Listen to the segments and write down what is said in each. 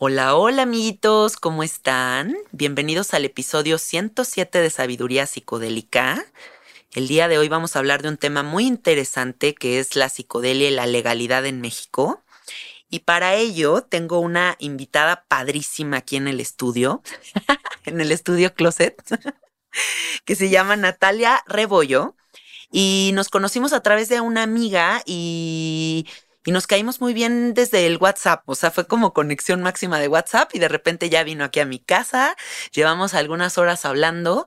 Hola, hola amiguitos, ¿cómo están? Bienvenidos al episodio 107 de Sabiduría Psicodélica. El día de hoy vamos a hablar de un tema muy interesante que es la psicodelia y la legalidad en México. Y para ello tengo una invitada padrísima aquí en el estudio, en el estudio Closet, que se llama Natalia Rebollo. Y nos conocimos a través de una amiga y y nos caímos muy bien desde el WhatsApp, o sea, fue como conexión máxima de WhatsApp y de repente ya vino aquí a mi casa, llevamos algunas horas hablando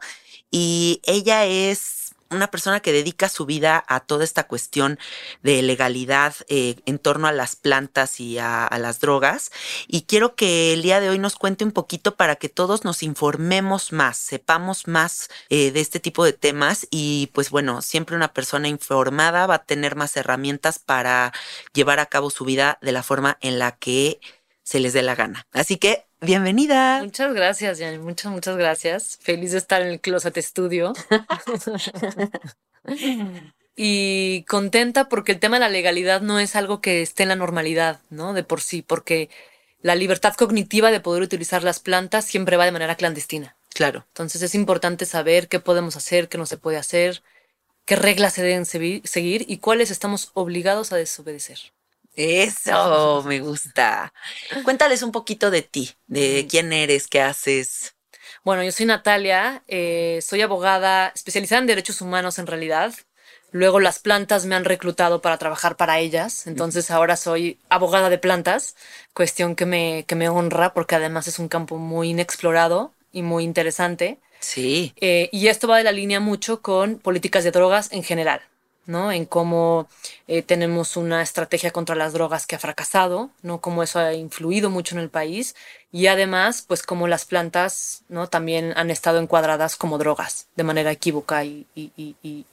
y ella es una persona que dedica su vida a toda esta cuestión de legalidad eh, en torno a las plantas y a, las drogas. Y quiero que el día de hoy nos cuente un poquito para que todos nos informemos más, sepamos más eh, de este tipo de temas. Y pues bueno, siempre una persona informada va a tener más herramientas para llevar a cabo su vida de la forma en la que se les dé la gana. Así que Bienvenida. Muchas gracias, Jan. Muchas, muchas gracias. Feliz de estar en el Closet Studio. y contenta porque el tema de la legalidad no es algo que esté en la normalidad, ¿no? De por sí, porque la libertad cognitiva de poder utilizar las plantas siempre va de manera clandestina. Claro. Entonces es importante saber qué podemos hacer, qué no se puede hacer, qué reglas se deben seguir y cuáles estamos obligados a desobedecer. Eso, me gusta. Cuéntales un poquito de ti, de quién eres, qué haces. Bueno, yo soy Natalia, eh, soy abogada especializada en derechos humanos en realidad. Luego las plantas me han reclutado para trabajar para ellas, entonces ahora soy abogada de plantas, cuestión que me, que me honra porque además es un campo muy inexplorado y muy interesante. Sí. Eh, y esto va de la línea mucho con políticas de drogas en general. ¿No? En cómo eh, tenemos una estrategia contra las drogas que ha fracasado, ¿no? Cómo eso ha influido mucho en el país y además, pues cómo las plantas, ¿no? También han estado encuadradas como drogas de manera equívoca y,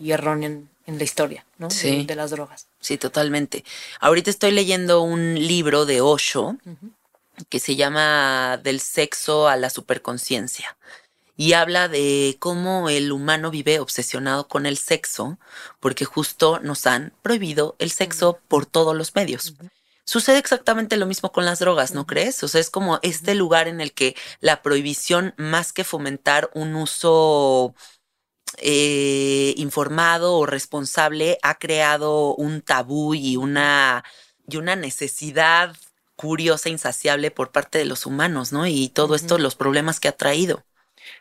errónea en, la historia, ¿no? De, las drogas. Sí, totalmente. Ahorita estoy leyendo un libro de Osho que se llama Del sexo a la superconciencia y habla de cómo el humano vive obsesionado con el sexo, porque justo nos han prohibido el sexo por todos los medios. Sucede exactamente lo mismo con las drogas, ¿no crees? O sea, es como este lugar en el que la prohibición, más que fomentar un uso eh, informado o responsable, ha creado un tabú y una, y una necesidad curiosa, insaciable por parte de los humanos, ¿no? Y todo esto, los problemas que ha traído.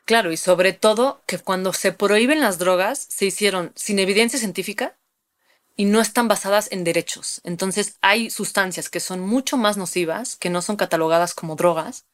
Claro, y sobre todo que cuando se prohíben las drogas, se hicieron sin evidencia científica y no están basadas en derechos. Entonces hay sustancias que son mucho más nocivas, que no son catalogadas como drogas,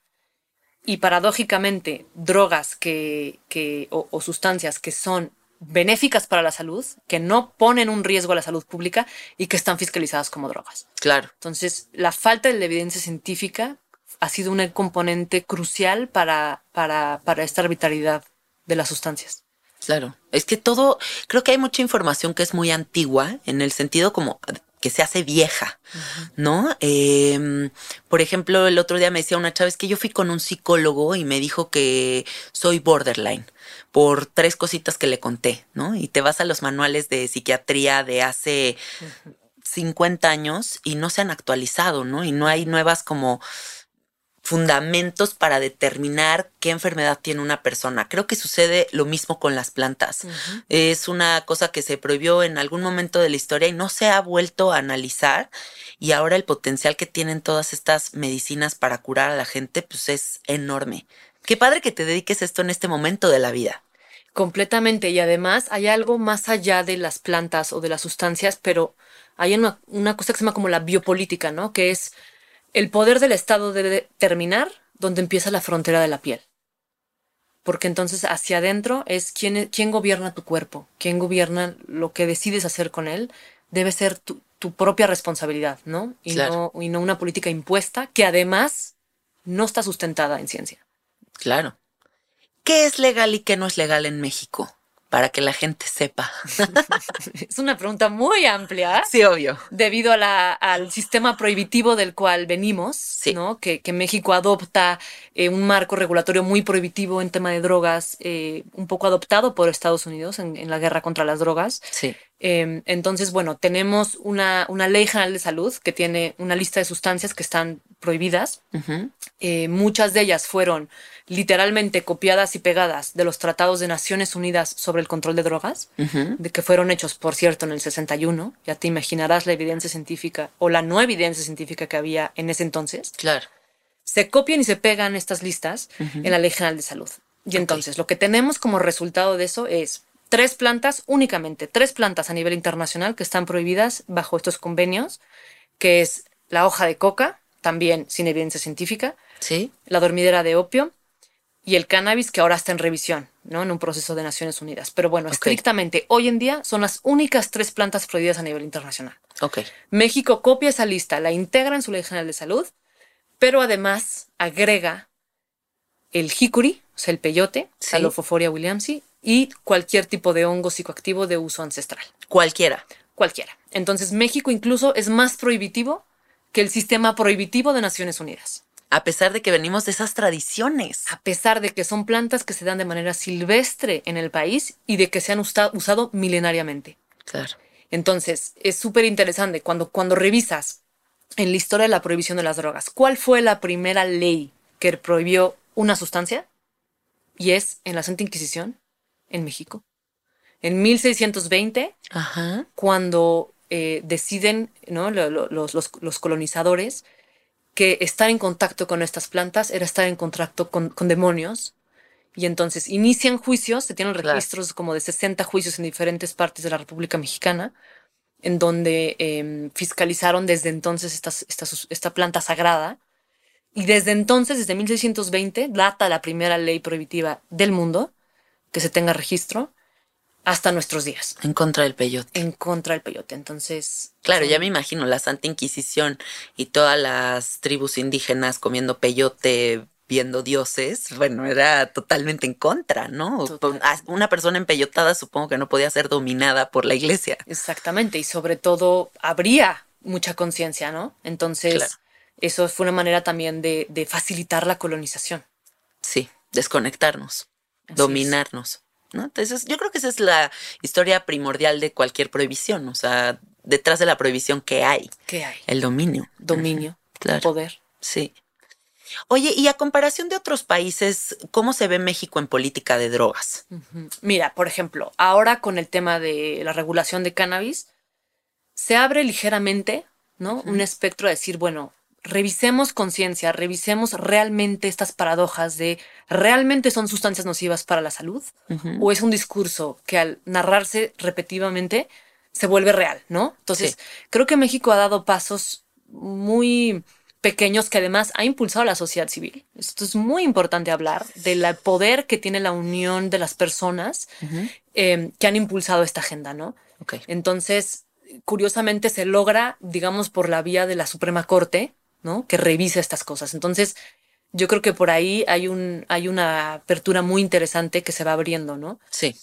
y paradójicamente drogas que, que o, sustancias que son benéficas para la salud, que no ponen un riesgo a la salud pública y que están fiscalizadas como drogas. Claro. Entonces, la falta de evidencia científica ha sido un componente crucial para, para, para esta arbitrariedad de las sustancias. Claro, es que todo, creo que hay mucha información que es muy antigua en el sentido como que se hace vieja, ¿no? Em, por ejemplo, el otro día me decía una chava, es que yo fui con un psicólogo y me dijo que soy borderline por tres cositas que le conté, ¿no? Y te vas a los manuales de psiquiatría de hace 50 años y no se han actualizado, ¿no? Y no hay nuevas como fundamentos para determinar qué enfermedad tiene una persona. Creo que sucede lo mismo con las plantas. Es una cosa que se prohibió en algún momento de la historia y no se ha vuelto a analizar y ahora el potencial que tienen todas estas medicinas para curar a la gente pues es enorme. Qué padre que te dediques esto en este momento de la vida. Completamente y además hay algo más allá de las plantas o de las sustancias, pero hay una, una cosa que se llama como la biopolítica, ¿no? Que es el poder del Estado debe terminar donde empieza la frontera de la piel. Porque entonces hacia adentro es quién, quién gobierna tu cuerpo, quién gobierna lo que decides hacer con él, debe ser tu, propia responsabilidad, ¿no? Y, ¿no? y no una política impuesta que además no está sustentada en ciencia. Claro. ¿Qué es legal y qué no es legal en México? Para que la gente sepa? es una pregunta muy amplia. Sí, obvio. Debido al sistema prohibitivo del cual venimos, ¿no? Que, México adopta eh, un marco regulatorio muy prohibitivo en tema de drogas, eh, un poco adoptado por Estados Unidos en, la guerra contra las drogas. Sí. Em, entonces, bueno, tenemos una, una, ley general de salud que tiene una lista de sustancias que están prohibidas. Eh, muchas de ellas fueron literalmente copiadas y pegadas de los tratados de Naciones Unidas sobre el control de drogas, de que fueron hechos, por cierto, en el 61. Ya te imaginarás la evidencia científica o la no evidencia científica que había en ese entonces. Claro. Se copian y se pegan estas listas en la Ley General de Salud. Y entonces, lo que tenemos como resultado de eso es tres plantas únicamente, tres plantas a nivel internacional que están prohibidas bajo estos convenios, que es la hoja de coca, también sin evidencia científica, ¿Sí? la dormidera de opio, y el cannabis que ahora está en revisión, ¿no? En un proceso de Naciones Unidas. Pero bueno, estrictamente, hoy en día son las únicas tres plantas prohibidas a nivel internacional. Ok. México copia esa lista, la integra en su Ley General de Salud, pero además agrega el jicuri, o sea, el peyote, ¿Sí? williamsi, y cualquier tipo de hongo psicoactivo de uso ancestral. Cualquiera. Cualquiera. Entonces, México incluso es más prohibitivo que el sistema prohibitivo de Naciones Unidas a pesar de que venimos de esas tradiciones. A pesar de que son plantas que se dan de manera silvestre en el país y de que se han usado milenariamente. Claro. Entonces, es súper interesante cuando, cuando revisas en la historia de la prohibición de las drogas, ¿cuál fue la primera ley que prohibió una sustancia? Y es en la Santa Inquisición, en México. En 1620, cuando eh, deciden ¿no? los, los colonizadores que estar en contacto con estas plantas era estar en contacto con, demonios. Y entonces inician juicios, se tienen registros como de 60 juicios en diferentes partes de la República Mexicana, en donde em, fiscalizaron desde entonces esta planta sagrada. Y desde entonces, desde 1620, data la primera ley prohibitiva del mundo que se tenga registro. Hasta nuestros días. En contra del peyote. En contra del peyote. Entonces. Claro, ya me imagino la Santa Inquisición y todas las tribus indígenas comiendo peyote, viendo dioses, bueno, era totalmente en contra, ¿no? Una persona empellotada supongo que no podía ser dominada por la iglesia. Exactamente, y sobre todo habría mucha conciencia, ¿no? Entonces, eso fue una manera también de, facilitar la colonización. Sí, desconectarnos, dominarnos. ¿No? Entonces, yo creo que esa es la historia primordial de cualquier prohibición, o sea, detrás de la prohibición, ¿qué hay? ¿Qué hay? El dominio. Dominio, claro. poder. Sí. Oye, y a comparación de otros países, ¿cómo se ve México en política de drogas? Mira, por ejemplo, ahora con el tema de la regulación de cannabis, se abre ligeramente, ¿no? Un espectro de decir, bueno, revisemos conciencia, revisemos realmente estas paradojas de realmente son sustancias nocivas para la salud o es un discurso que al narrarse repetitivamente se vuelve real, ¿no? Entonces, creo que México ha dado pasos muy pequeños que además ha impulsado la sociedad civil. Esto es muy importante hablar del poder que tiene la unión de las personas em, que han impulsado esta agenda, ¿no? Entonces, curiosamente se logra, digamos, por la vía de la Suprema Corte, ¿no? Que revisa estas cosas. Entonces, yo creo que por ahí hay, un, hay una apertura muy interesante que se va abriendo, ¿no? Sí.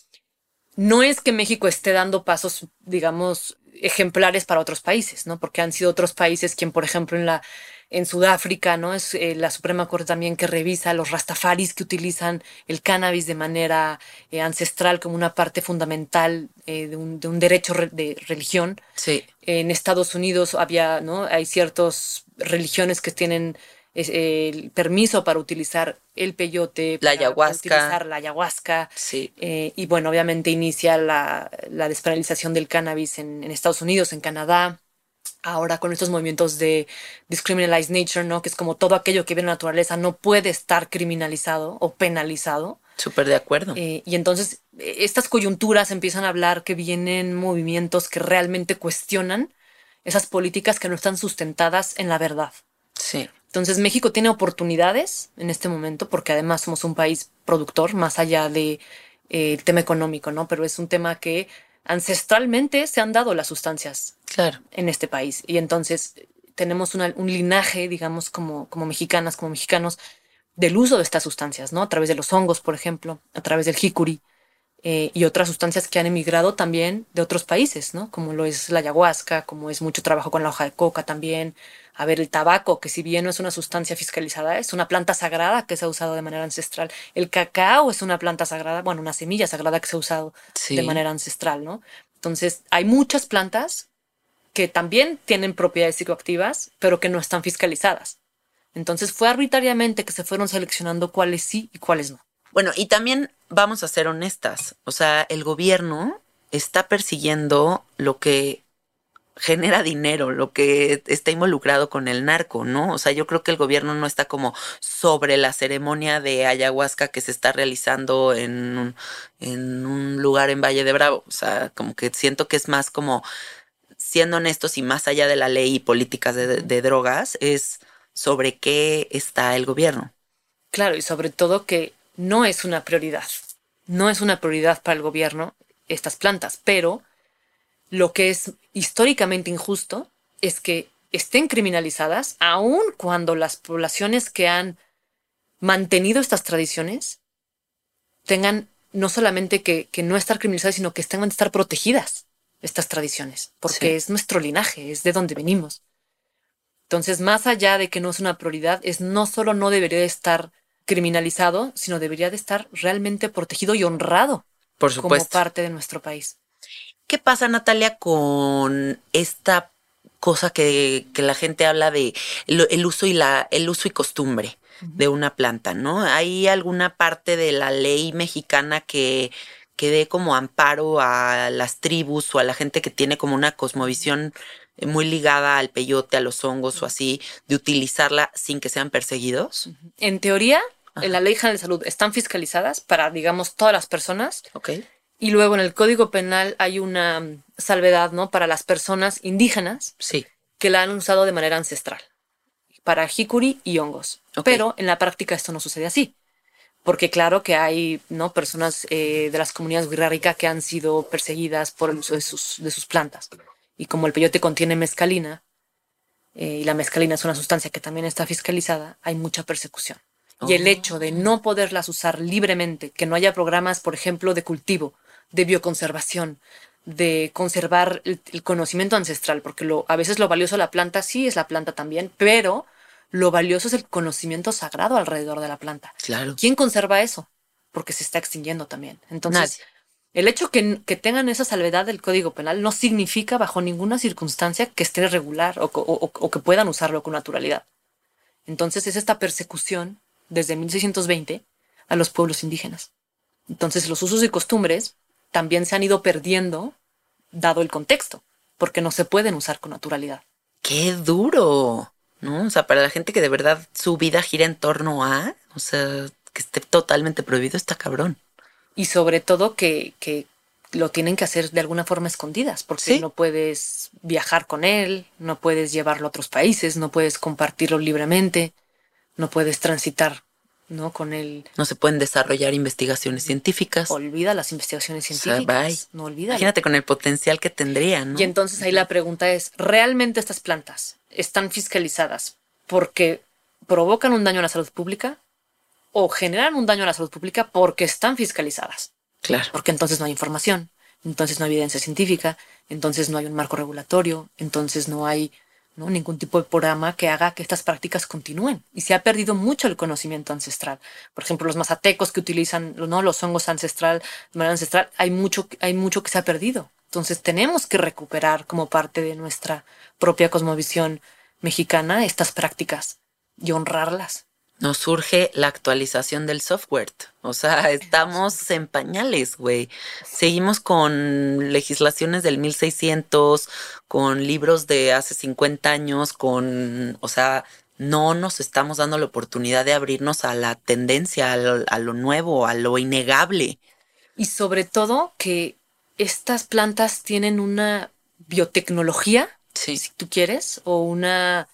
No es que México esté dando pasos, digamos, ejemplares para otros países, ¿no? Porque han sido otros países quien, por ejemplo, en la en Sudáfrica, ¿no? Es eh, la Suprema Corte también que revisa los rastafaris que utilizan el cannabis de manera eh, ancestral como una parte fundamental eh, de, un, de, un, derecho de religión. Sí. En Estados Unidos había, ¿no? Hay ciertas religiones que tienen el permiso para utilizar el peyote, la ayahuasca. utilizar la ayahuasca. Sí. y bueno, obviamente inicia la, la despenalización del cannabis en, en Estados Unidos, en Canadá ahora con estos movimientos de discriminalized nature, ¿no? Que es como todo aquello que viene de la naturaleza no puede estar criminalizado o penalizado. Súper de acuerdo. Eh, y entonces e, estas coyunturas empiezan a hablar que vienen movimientos que realmente cuestionan esas políticas que no están sustentadas en la verdad. Sí. Entonces México tiene oportunidades en este momento porque además somos un país productor más allá de eh, el tema económico, ¿no? Pero es un tema que ancestralmente se han dado las sustancias claro. en este país. Y entonces tenemos un linaje, digamos, como, como mexicanas, como mexicanos, del uso de estas sustancias, ¿no? A través de los hongos, por ejemplo, a través del jicuri eh, y otras sustancias que han emigrado también de otros países, ¿no? Como lo es la ayahuasca, como es mucho trabajo con la hoja de coca también. A ver, el tabaco, que si bien no es una sustancia fiscalizada, es una planta sagrada que se ha usado de manera ancestral. El cacao es una planta sagrada, bueno, una semilla sagrada que se ha usado de manera ancestral, ¿no? Entonces, hay muchas plantas que también tienen propiedades psicoactivas, pero que no están fiscalizadas. Entonces fue arbitrariamente que se fueron seleccionando cuáles sí y cuáles no. Bueno, y también vamos a ser honestas, o sea, el gobierno está persiguiendo lo que genera dinero, lo que está involucrado con el narco, ¿no? O sea, yo creo que el gobierno no está como sobre la ceremonia de ayahuasca que se está realizando en un, en un lugar en Valle de Bravo. O sea, como que siento que es más como siendo honestos y más allá de la ley y políticas de, drogas, es sobre qué está el gobierno. Claro, y sobre todo que no es una prioridad. No es una prioridad para el gobierno estas plantas, pero lo que es históricamente injusto es que estén criminalizadas, aun cuando las poblaciones que han mantenido estas tradiciones tengan no solamente que, que no estar criminalizadas, sino que tengan que estar protegidas estas tradiciones, porque es nuestro linaje, es de donde venimos. Entonces, más allá de que no es una prioridad, es no solo no debería de estar criminalizado, sino debería de estar realmente protegido y honrado Por supuesto. como parte de nuestro país. ¿Qué pasa, Natalia, con esta cosa que, la gente habla de el, uso y la, el uso y costumbre de una planta, ¿no? ¿Hay alguna parte de la ley mexicana que que dé como amparo a las tribus o a la gente que tiene como una cosmovisión muy ligada al peyote, a los hongos o así, de utilizarla sin que sean perseguidos? En teoría, en la Ley General de Salud están fiscalizadas para, digamos, todas las personas. Ok. Y luego en el Código Penal hay una mm, salvedad, ¿no? Para las personas indígenas. Sí. Que la han usado de manera ancestral. Para jicuri y hongos. Pero en la práctica esto no sucede así porque claro que hay ¿no? personas eh, de las comunidades wixárika que han sido perseguidas por el uso de sus, de sus plantas. Y como el peyote contiene mescalina, eh, y la mescalina es una sustancia que también está fiscalizada, hay mucha persecución. Y el hecho de no poderlas usar libremente, que no haya programas, por ejemplo, de cultivo, de bioconservación, de conservar el, el conocimiento ancestral, porque lo, a veces lo valioso de la planta sí es la planta también, pero lo valioso es el conocimiento sagrado alrededor de la planta. Claro. ¿Quién conserva eso? Porque se está extinguiendo también. Entonces, Nadie. el hecho que, que tengan esa salvedad del Código Penal no significa bajo ninguna circunstancia que esté regular o, o- o- o que puedan usarlo con naturalidad. Entonces es esta persecución desde 1620 a los pueblos indígenas. Entonces los usos y costumbres también se han ido perdiendo dado el contexto, porque no se pueden usar con naturalidad. Qué duro, ¿no? O sea, para la gente que de verdad su vida gira en torno a, o sea, que esté totalmente prohibido, está cabrón. Y sobre todo que, que lo tienen que hacer de alguna forma escondidas, porque Sí. no puedes viajar con él, no puedes llevarlo a otros países, no puedes compartirlo libremente, no puedes transitar ¿no? con él. No se pueden desarrollar investigaciones científicas. Olvida las investigaciones científicas. no olvida. Imagínate con el potencial que tendría, ¿no? Y entonces ahí la pregunta es, ¿realmente estas plantas están fiscalizadas porque provocan un daño a la salud pública o generan un daño a la salud pública porque están fiscalizadas? Claro. Porque entonces no hay información, entonces no hay evidencia científica, entonces no hay un marco regulatorio, entonces no hay ningún tipo de programa que haga que estas prácticas continúen. Y se ha perdido mucho el conocimiento ancestral. Por ejemplo, los mazatecos que utilizan ¿no? los hongos ancestral, de manera ancestral, hay mucho, hay mucho que se ha perdido. Entonces tenemos que recuperar como parte de nuestra propia cosmovisión mexicana estas prácticas y honrarlas. Nos surge la actualización del software. O sea, estamos en pañales, güey. Seguimos con legislaciones del 1600, con libros de hace 50 años, con, o sea, no nos estamos dando la oportunidad de abrirnos a la tendencia, a lo, a lo nuevo, a lo innegable. Y sobre todo que estas plantas tienen una biotecnología, Sí, si tú quieres, o una,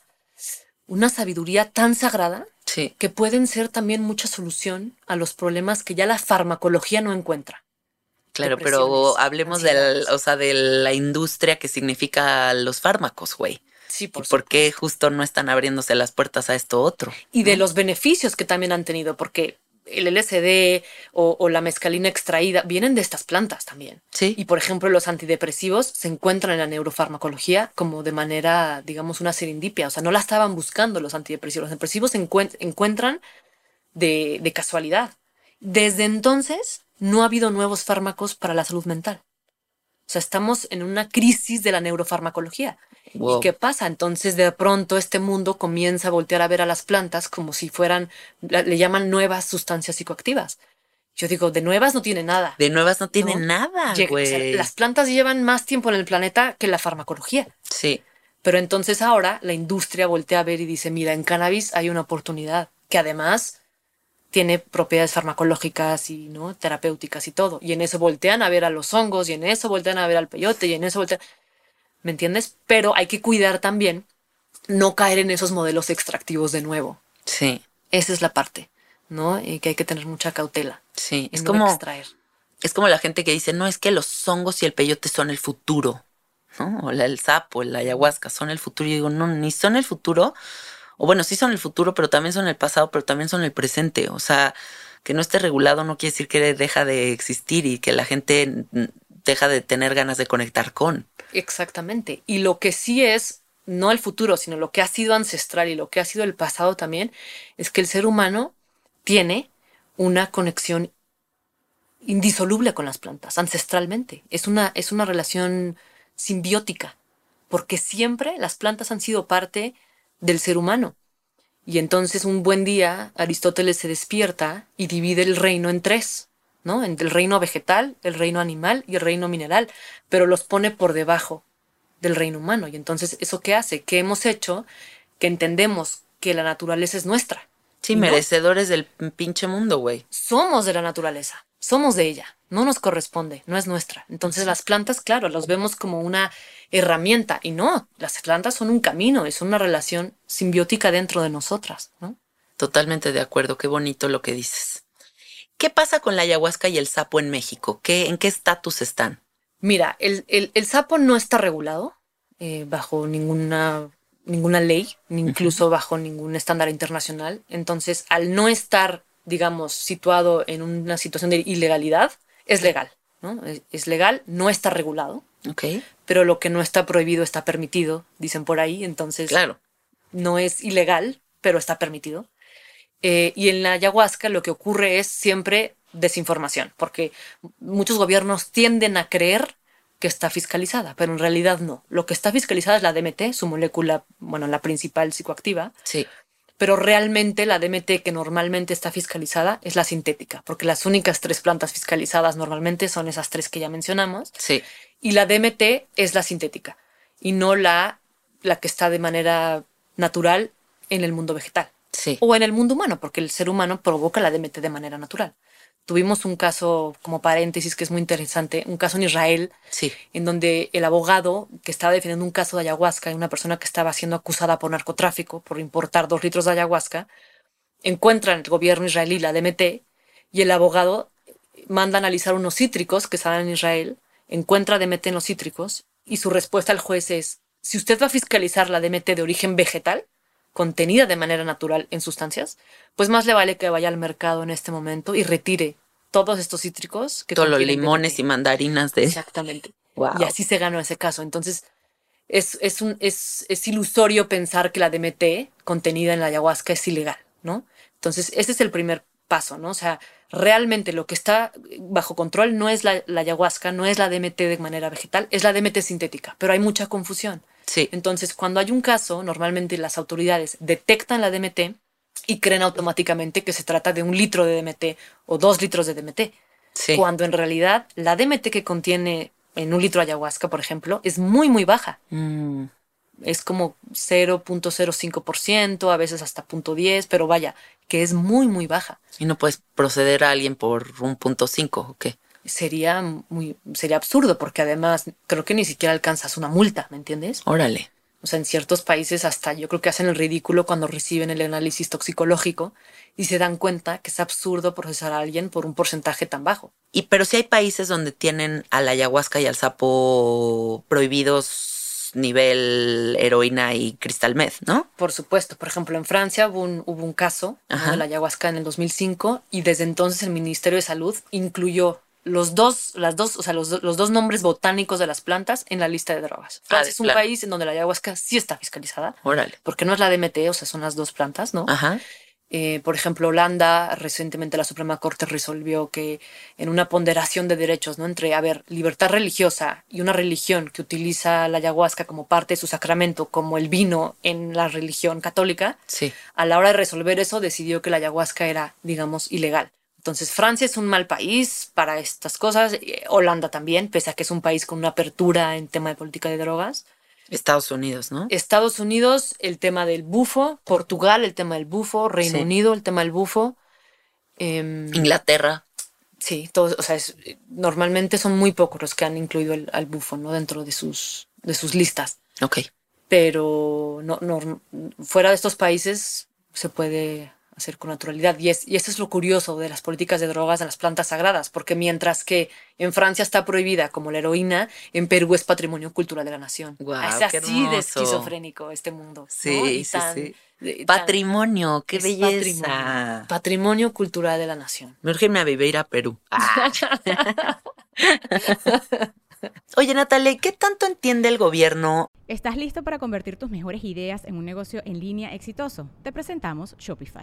una sabiduría tan sagrada sí. que pueden ser también mucha solución a los problemas que ya la farmacología no encuentra. Claro, pero hablemos del, ansiedades. o sea, de la industria que significa los fármacos, güey. Sí, ¿Y por por qué justo no están abriéndose las puertas a esto otro? y de los beneficios que también han tenido, porque el LSD o, o la mescalina extraída vienen de estas plantas también. Sí. Y por ejemplo, los antidepresivos se encuentran en la neurofarmacología como de manera, digamos, una serendipia. O sea, no la estaban buscando los antidepresivos. Los antidepresivos se encuent- encuentran de, de casualidad. Desde entonces, no ha habido nuevos fármacos para la salud mental. O sea, estamos en una crisis de la neurofarmacología. Wow. ¿Y qué pasa? Entonces de pronto este mundo comienza a voltear a ver a las plantas como si fueran, le llaman nuevas sustancias psicoactivas. Yo digo, de nuevas no tiene nada. De nuevas no tiene No. nada, o sea, las plantas llevan más tiempo en el planeta que la farmacología. Sí, Pero entonces ahora la industria voltea a ver y dice, mira, en cannabis hay una oportunidad que además tiene propiedades farmacológicas y no terapéuticas y todo. Y en eso voltean a ver a los hongos y en eso voltean a ver al peyote y en eso voltean... ¿Me entiendes? Pero hay que cuidar también no caer en esos modelos extractivos de nuevo. sí, Esa es la parte, ¿no? Y que hay que tener mucha cautela. sí. Es como, extraer. es como la gente que dice, no, es que los hongos y el peyote son el futuro, ¿no? O la- el sapo, la ayahuasca son el futuro. Y digo, no, ni son el futuro. O bueno, sí son el futuro, pero también son el pasado, pero también son el presente. O sea, que no esté regulado no quiere decir que deja de existir y que la gente deja de tener ganas de conectar con. Exactamente. Y lo que sí es, no el futuro, sino lo que ha sido ancestral y lo que ha sido el pasado también, es que el ser humano tiene una conexión indisoluble con las plantas, ancestralmente. Es una, es una relación simbiótica, porque siempre las plantas han sido parte del ser humano. Y entonces un buen día Aristóteles se despierta y divide el reino en tres, ¿no? En el reino vegetal, el reino animal y el reino mineral, pero los pone por debajo del reino humano. Y entonces, ¿eso qué hace? ¿Qué hemos hecho? Que entendemos que la naturaleza es nuestra. Sí, no, merecedores del pinche mundo, güey. somos de la naturaleza, somos de ella, no nos corresponde, no es nuestra. Entonces las plantas, claro, los vemos como una herramienta y no, las plantas son un camino, es una relación simbiótica dentro de nosotras, ¿no? Totalmente de acuerdo, qué bonito lo que dices. ¿Qué pasa con la ayahuasca y el sapo en México? ¿Qué, ¿En qué estatus están? Mira, el, el- el sapo no está regulado eh, bajo ninguna, ninguna ley, ni incluso bajo ningún estándar internacional. Entonces, al no estar, digamos, situado en una situación de ilegalidad, es legal. ¿no? Es, legal, no está regulado, Ok. pero lo que no está prohibido está permitido, dicen por ahí. Entonces, Claro. no es ilegal, pero está permitido. Eh, y en la ayahuasca lo que ocurre es siempre desinformación, porque muchos gobiernos tienden a creer que está fiscalizada, pero en realidad no. Lo que está fiscalizada es la DMT, su molécula, bueno, la principal psicoactiva, Sí. Pero realmente la DMT que normalmente está fiscalizada es la sintética, porque las únicas tres plantas fiscalizadas normalmente son esas tres que ya mencionamos, Sí. y la DMT es la sintética y no la, la que está de manera natural en el mundo vegetal Sí. o en el mundo humano, porque el ser humano provoca la DMT de manera natural. Tuvimos un caso, como paréntesis, que es muy interesante, un caso en Israel, Sí. en donde el abogado que estaba defendiendo un caso de ayahuasca y una persona que estaba siendo acusada por narcotráfico, por importar dos litros de ayahuasca, encuentra en el gobierno israelí la DMT y el abogado manda a analizar unos cítricos que estaban en Israel, encuentra DMT en los cítricos y su respuesta al juez es, si usted va a fiscalizar la DMT de origen vegetal, contenida de manera natural en sustancias, pues más le vale que vaya al mercado en este momento y retire todos estos cítricos que Todos los limones y mandarinas de... Exactamente. Wow. Y así se ganó ese caso. Entonces, es, es, un, es, es ilusorio pensar que la DMT contenida en la ayahuasca es ilegal, ¿no? Entonces, ese es el primer paso, ¿no? O sea, realmente lo que está bajo control no es la, la ayahuasca, no es la DMT de manera vegetal, es la DMT sintética, pero hay mucha confusión. Sí. Entonces, cuando hay un caso, normalmente las autoridades detectan la DMT y creen automáticamente que se trata de un litro de DMT o dos litros de DMT Sí. cuando en realidad la DMT que contiene en un litro de ayahuasca, por ejemplo, es muy, muy baja. Mm, Es como 0.05%, a veces hasta 0.10, pero vaya, que es muy, muy baja. Y no puedes proceder a alguien por un punto ¿o qué? Sería muy, sería absurdo porque además creo que ni siquiera alcanzas una multa, ¿me entiendes? Órale. O sea, en ciertos países hasta yo creo que hacen el ridículo cuando reciben el análisis toxicológico y se dan cuenta que es absurdo procesar a alguien por un porcentaje tan bajo. Y pero sí hay países donde tienen a la ayahuasca y al sapo prohibidos nivel heroína y cristal meth, ¿no? Por supuesto, por ejemplo, en Francia hubo un, hubo un caso ¿no? De la ayahuasca en el 2005 y desde entonces el Ministerio de Salud incluyó los dos, las dos, o sea, los, los dos nombres botánicos de las plantas en la lista de drogas. Ah, Francia es un país en donde la ayahuasca sí está fiscalizada, Órale. porque no es la DMT, o sea, son las dos plantas, ¿no? Ajá. Eh, por ejemplo, Holanda, recientemente la Suprema Corte resolvió que en una ponderación de derechos, ¿no? Entre, a ver, libertad religiosa y una religión que utiliza la ayahuasca como parte de su sacramento, como el vino en la religión católica, Sí. a la hora de resolver eso decidió que la ayahuasca era, digamos, ilegal. Entonces, Francia es un mal país para estas cosas, eh, Holanda también, pese a que es un país con una apertura en tema de política de drogas. Estados Unidos, ¿no? Estados Unidos, el tema del bufo, Portugal, el tema del bufo, Reino Sí. Unido, el tema del bufo. Em, Inglaterra. sí, todos, o sea, es- normalmente son muy pocos los que han incluido el- al bufo, ¿no? Dentro de sus, de sus listas. Ok. pero no, no- fuera de estos países se puede hacer con naturalidad. Y, es, y eso es lo curioso de las políticas de drogas de las plantas sagradas, porque mientras que en Francia está prohibida como la heroína, en Perú es patrimonio cultural de la nación. Guau, es qué así de esquizofrénico este mundo. ¿no? Sí, Y sí, tan- sí. tan- Patrimonio, qué es belleza. Patrimonio, patrimonio cultural de la nación. Me urge a vivir a Perú. Ah. Oye, Natalie, ¿qué tanto entiende el gobierno? ¿Estás listo para convertir tus mejores ideas en un negocio en línea exitoso? Te presentamos Shopify.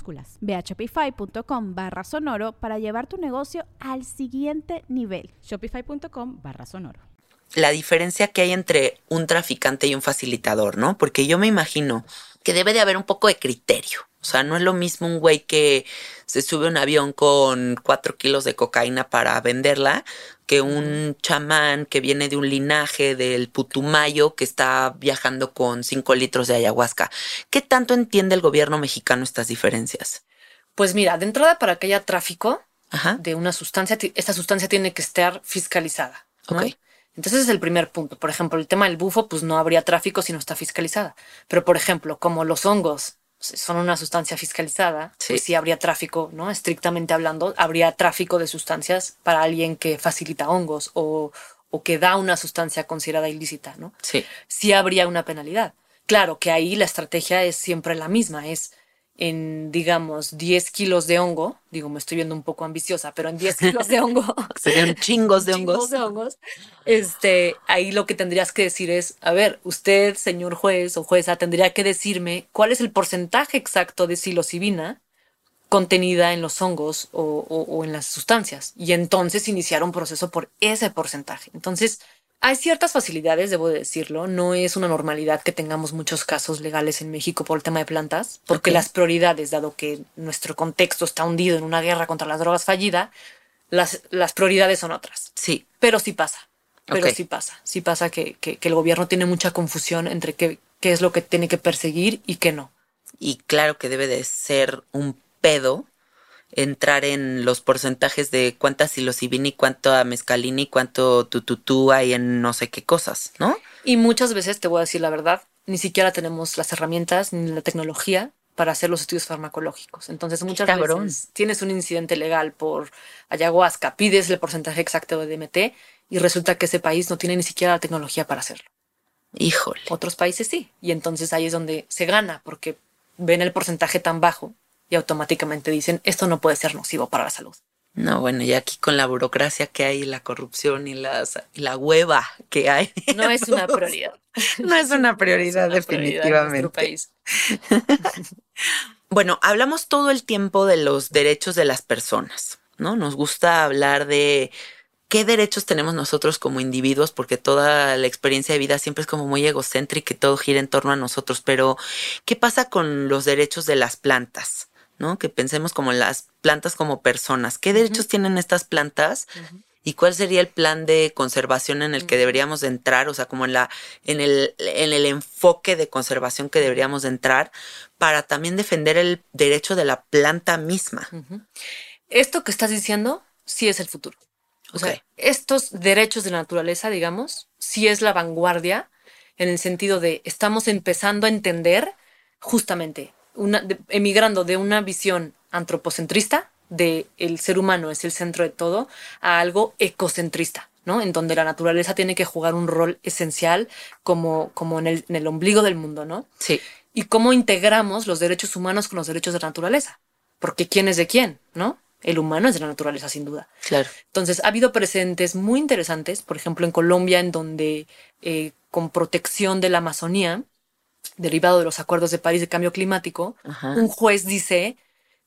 Minúsculas. Ve a shopify.com barra sonoro para llevar tu negocio al siguiente nivel. Shopify.com barra sonoro. La diferencia que hay entre un traficante y un facilitador, ¿no? Porque yo me imagino que debe de haber un poco de criterio. O sea, no es lo mismo un güey que se sube a un avión con cuatro kilos de cocaína para venderla que un chamán que viene de un linaje del Putumayo que está viajando con cinco litros de ayahuasca. ¿Qué tanto entiende el gobierno mexicano estas diferencias? Pues mira, de entrada para que haya tráfico de una sustancia, esta sustancia tiene que estar fiscalizada. ¿no? Entonces es el primer punto. Por ejemplo, el tema del bufo, pues no habría tráfico si no está fiscalizada. Pero, por ejemplo, como los hongos son una sustancia fiscalizada, sí. pues sí habría tráfico, ¿no? Estrictamente hablando, habría tráfico de sustancias para alguien que facilita hongos o, o que da una sustancia considerada ilícita, ¿no? Sí. Sí habría una penalidad. Claro que ahí la estrategia es siempre la misma, es en, digamos, 10 kilos de hongo, digo, me estoy viendo un poco ambiciosa, pero en 10 kilos de hongo. Serían chingos de hongos. Chingos de hongos. Este, ahí lo que tendrías que decir es, a ver, usted, señor juez o jueza, tendría que decirme cuál es el porcentaje exacto de psilocibina contenida en los hongos o, o, o en las sustancias. Y entonces iniciar un proceso por ese porcentaje. Entonces, hay ciertas facilidades, debo decirlo. No es una normalidad que tengamos muchos casos legales en México por el tema de plantas, porque okay. las prioridades, dado que nuestro contexto está hundido en una guerra contra las drogas fallida, las, las prioridades son otras. Sí. Pero sí pasa. Pero okay. sí pasa. Sí pasa que, que, que, el gobierno tiene mucha confusión entre qué, qué es lo que tiene que perseguir y qué no. Y claro que debe de ser un pedo entrar en los porcentajes de cuánta psilocibina y cuánto a mezcalina y cuánto tututú hay en no sé qué cosas, ¿no? Y muchas veces, te voy a decir la verdad, ni siquiera tenemos las herramientas ni la tecnología para hacer los estudios farmacológicos. Entonces, muchas Cabrón. veces tienes un incidente legal por ayahuasca, pides el porcentaje exacto de DMT y resulta que ese país no tiene ni siquiera la tecnología para hacerlo. Híjole. Otros países sí. Y entonces ahí es donde se gana, porque ven el porcentaje tan bajo y automáticamente dicen esto no puede ser nocivo para la salud. No, bueno, y aquí con la burocracia que hay, la corrupción y, las, y la hueva que hay. No es una prioridad. No es una prioridad, no es una definitivamente. Prioridad país. bueno, hablamos todo el tiempo de los derechos de las personas, ¿no? Nos gusta hablar de qué derechos tenemos nosotros como individuos, porque toda la experiencia de vida siempre es como muy egocéntrica y todo gira en torno a nosotros, pero ¿qué pasa con los derechos de las plantas? ¿No? Que pensemos como las plantas como personas. ¿Qué derechos uh -huh. tienen estas plantas? Uh -huh. ¿Y cuál sería el plan de conservación en el que deberíamos de entrar? O sea, como en la, en el, en el enfoque de conservación que deberíamos de entrar para también defender el derecho de la planta misma. Uh -huh. Esto que estás diciendo sí es el futuro. O okay. sea, estos derechos de la naturaleza, digamos, sí es la vanguardia en el sentido de estamos empezando a entender justamente una, de, emigrando de una visión antropocentrista, de el ser humano es el centro de todo, a algo ecocentrista, ¿no? En donde la naturaleza tiene que jugar un rol esencial como, como en, el, en el ombligo del mundo, ¿no? Sí. Y cómo integramos los derechos humanos con los derechos de la naturaleza. Porque quién es de quién, ¿no? El humano es de la naturaleza, sin duda. Claro. Entonces, ha habido precedentes muy interesantes, por ejemplo, en Colombia, en donde eh, con protección de la Amazonía, derivado de los acuerdos de París de cambio climático, Ajá. un juez dice,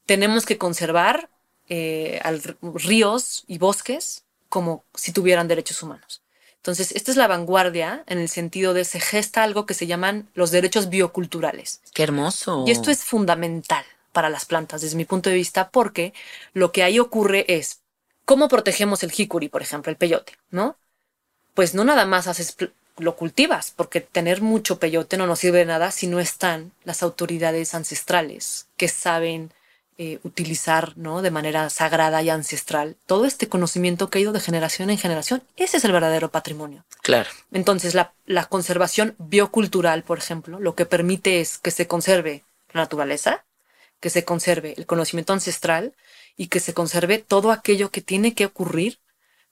tenemos que conservar eh, al, ríos y bosques como si tuvieran derechos humanos. Entonces, esta es la vanguardia en el sentido de se gesta algo que se llaman los derechos bioculturales. ¡Qué hermoso! Y esto es fundamental para las plantas desde mi punto de vista porque lo que ahí ocurre es cómo protegemos el jicuri, por ejemplo, el peyote, ¿no? Pues no nada más haces lo cultivas, porque tener mucho peyote no nos sirve de nada si no están las autoridades ancestrales que saben eh, utilizar ¿no? de manera sagrada y ancestral todo este conocimiento que ha ido de generación en generación. Ese es el verdadero patrimonio. Claro. Entonces, la, la conservación biocultural, por ejemplo, lo que permite es que se conserve la naturaleza, que se conserve el conocimiento ancestral y que se conserve todo aquello que tiene que ocurrir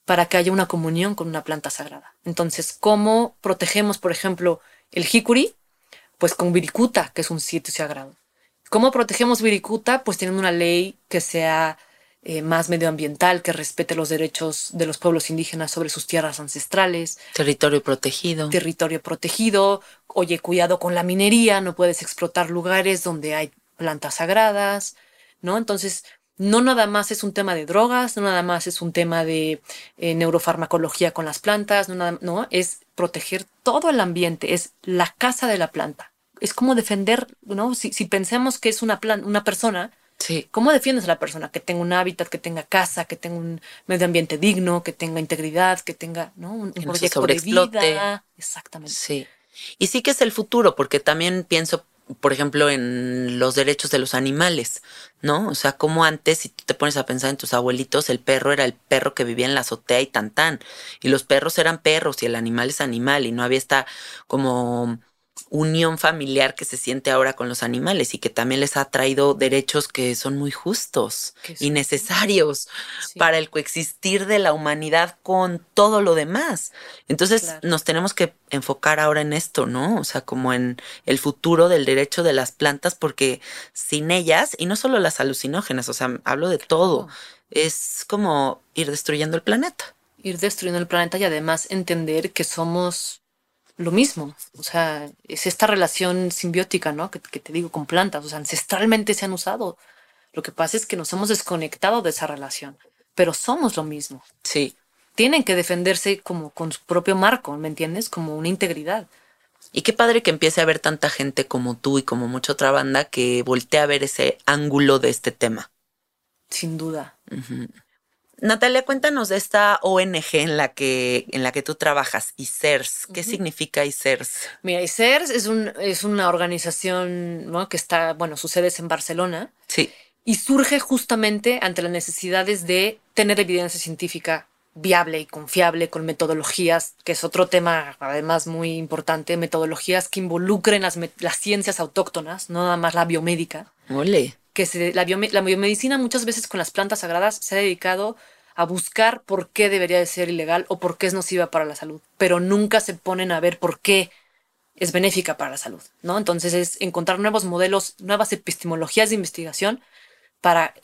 para que haya una comunión con una planta sagrada. Entonces, ¿cómo protegemos, por ejemplo, el jicuri? Pues con viricuta, que es un sitio sagrado. ¿Cómo protegemos viricuta? Pues teniendo una ley que sea eh, más medioambiental, que respete los derechos de los pueblos indígenas sobre sus tierras ancestrales. Territorio protegido. Territorio protegido. Oye, cuidado con la minería, no puedes explotar lugares donde hay plantas sagradas. ¿no? Entonces, no nada más es un tema de drogas, no nada más es un tema de eh, neurofarmacología con las plantas, no, nada, no, es proteger todo el ambiente, es la casa de la planta. Es como defender, ¿no? Si, si pensemos que es una, plan, una persona, Sí. ¿cómo defiendes a la persona? Que tenga un hábitat, que tenga casa, que tenga un medio ambiente digno, que tenga integridad, que tenga ¿no? un, un Que no se proyecto de vida. Exactamente. Sí. Y sí que es el futuro, porque también pienso, por ejemplo, en los derechos de los animales, ¿no? O sea, como antes, si tú te pones a pensar en tus abuelitos, el perro era el perro que vivía en la azotea y tan tan. Y los perros eran perros y el animal es animal y no había esta como unión familiar que se siente ahora con los animales y que también les ha traído derechos que son muy justos y necesarios Sí. para el coexistir de la humanidad con todo lo demás. Entonces Claro. nos tenemos que enfocar ahora en esto, ¿no? O sea, como en el futuro del derecho de las plantas, porque sin ellas, y no solo las alucinógenas, o sea, hablo de todo, es como ir destruyendo el planeta. ir destruyendo el planeta y además entender que somos lo mismo. O sea, es esta relación simbiótica, ¿no? Que, que te digo con plantas. O sea, ancestralmente se han usado. Lo que pasa es que nos hemos desconectado de esa relación, pero somos lo mismo. Sí. Tienen que defenderse como con su propio marco, ¿me entiendes? Como una integridad. Y qué padre que empiece a haber tanta gente como tú y como mucha otra banda que voltea a ver ese ángulo de este tema. Sin duda. Natalia, cuéntanos de esta ONG en la que, en la que tú trabajas, ICERS. ¿Qué significa ICERS? Mira, ICERS es, un, es una organización ¿no? que está, bueno, su sede es en Barcelona. Sí. y surge justamente ante las necesidades de tener evidencia científica viable y confiable con metodologías, que es otro tema además muy importante, metodologías que involucren las, las ciencias autóctonas, no nada más la biomédica, Ole. Que se, la, la biomedicina muchas veces con las plantas sagradas se ha dedicado a buscar por qué debería de ser ilegal o por qué es nociva para la salud, pero nunca se ponen a ver por qué es benéfica para la salud, ¿no? Entonces es encontrar nuevos modelos, nuevas epistemologías de investigación para,